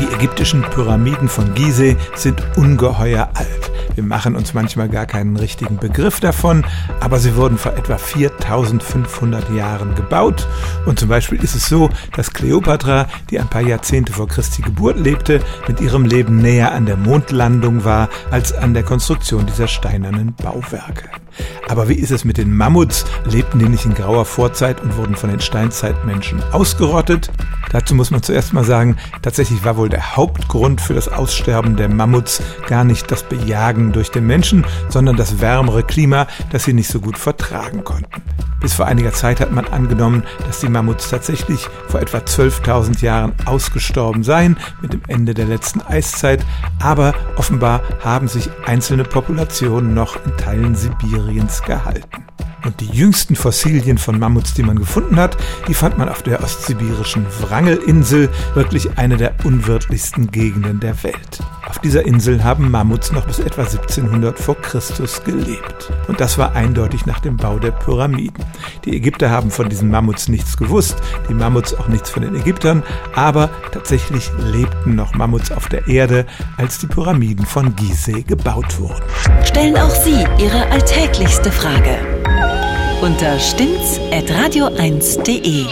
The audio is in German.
Die ägyptischen Pyramiden von Gizeh sind ungeheuer alt. Wir machen uns manchmal gar keinen richtigen Begriff davon, aber sie wurden vor etwa 4500 Jahren gebaut. Und zum Beispiel ist es so, dass Kleopatra, die ein paar Jahrzehnte vor Christi Geburt lebte, mit ihrem Leben näher an der Mondlandung war als an der Konstruktion dieser steinernen Bauwerke. Aber wie ist es mit den Mammuts? Lebten die nicht in grauer Vorzeit und wurden von den Steinzeitmenschen ausgerottet? Dazu muss man zuerst mal sagen, tatsächlich war wohl der Hauptgrund für das Aussterben der Mammuts gar nicht das Bejagen durch den Menschen, sondern das wärmere Klima, das sie nicht so gut vertragen konnten. Bis vor einiger Zeit hat man angenommen, dass die Mammuts tatsächlich vor etwa 12.000 Jahren ausgestorben seien mit dem Ende der letzten Eiszeit, aber offenbar haben sich einzelne Populationen noch in Teilen Sibiriens gehalten. Und die jüngsten Fossilien von Mammuts, die man gefunden hat, die fand man auf der ostsibirischen Wrangelinsel, wirklich eine der unwirtlichsten Gegenden der Welt. Auf dieser Insel haben Mammuts noch bis etwa 1700 vor Christus gelebt. Und das war eindeutig nach dem Bau der Pyramiden. Die Ägypter haben von diesen Mammuts nichts gewusst, die Mammuts auch nichts von den Ägyptern, aber tatsächlich lebten noch Mammuts auf der Erde, als die Pyramiden von Gizeh gebaut wurden. Stellen auch Sie Ihre alltäglichste Frage unter stimmtz.radio1.de.